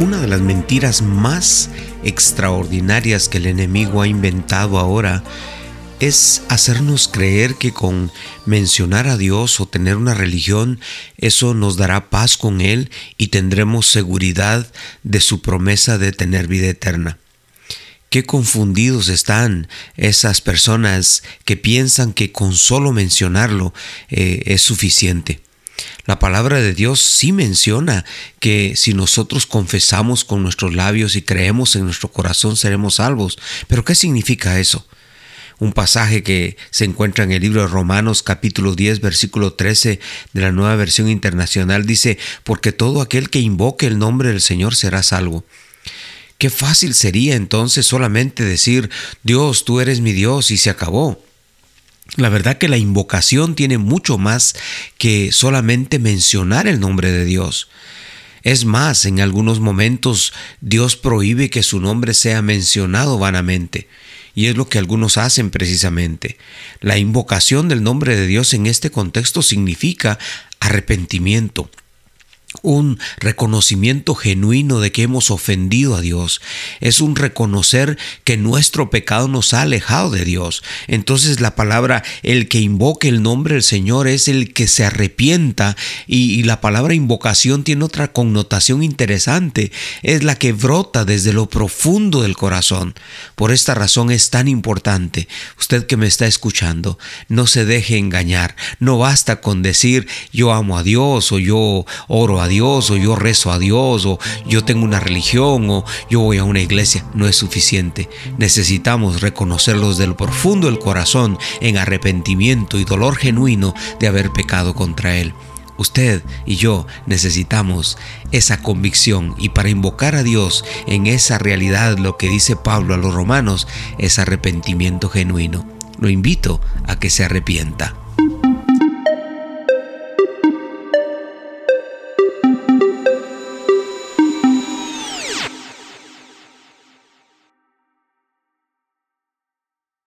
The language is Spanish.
una de las mentiras más extraordinarias que el enemigo ha inventado ahora es hacernos creer que con mencionar a Dios o tener una religión, eso nos dará paz con Él y tendremos seguridad de su promesa de tener vida eterna. Qué confundidos están esas personas que piensan que con solo mencionarlo eh, es suficiente. La palabra de Dios sí menciona que si nosotros confesamos con nuestros labios y creemos en nuestro corazón seremos salvos. Pero ¿qué significa eso? Un pasaje que se encuentra en el libro de Romanos capítulo 10 versículo 13 de la nueva versión internacional dice, porque todo aquel que invoque el nombre del Señor será salvo. Qué fácil sería entonces solamente decir, Dios, tú eres mi Dios y se acabó. La verdad que la invocación tiene mucho más que solamente mencionar el nombre de Dios. Es más, en algunos momentos Dios prohíbe que su nombre sea mencionado vanamente. Y es lo que algunos hacen precisamente. La invocación del nombre de Dios en este contexto significa arrepentimiento, un reconocimiento genuino de que hemos ofendido a Dios. Es un reconocer que nuestro pecado nos ha alejado de Dios. Entonces la palabra, el que invoque el nombre del Señor es el que se arrepienta y, la palabra invocación tiene otra connotación interesante. Es la que brota desde lo profundo del corazón. Por esta razón es tan importante. Usted que me está escuchando, no se deje engañar. No basta con decir yo amo a Dios o yo oro a Dios o yo rezo a Dios o yo tengo una religión o yo voy a una iglesia. No es suficiente. Necesitamos reconocerlos del profundo del corazón en arrepentimiento y dolor genuino de haber pecado contra Él. Usted y yo necesitamos esa convicción y para invocar a Dios en esa realidad lo que dice Pablo a los romanos es arrepentimiento genuino. Lo invito a que se arrepienta.